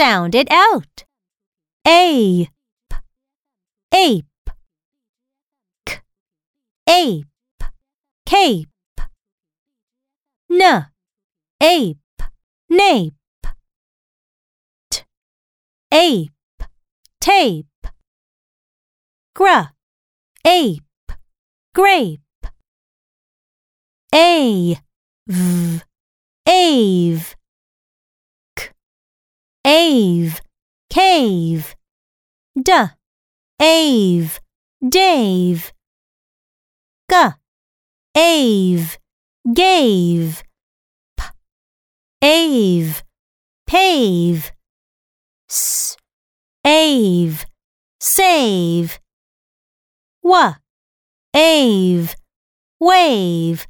Sound it out. Ape, ape, k, ape, cape, n, ape, nape, t, ape, tape, gr, ape, grape, a, v, ave, ave, cave, d, ave, Dave, g, ave, gave, p, ave, pave, s, ave, save, w, ave, wave.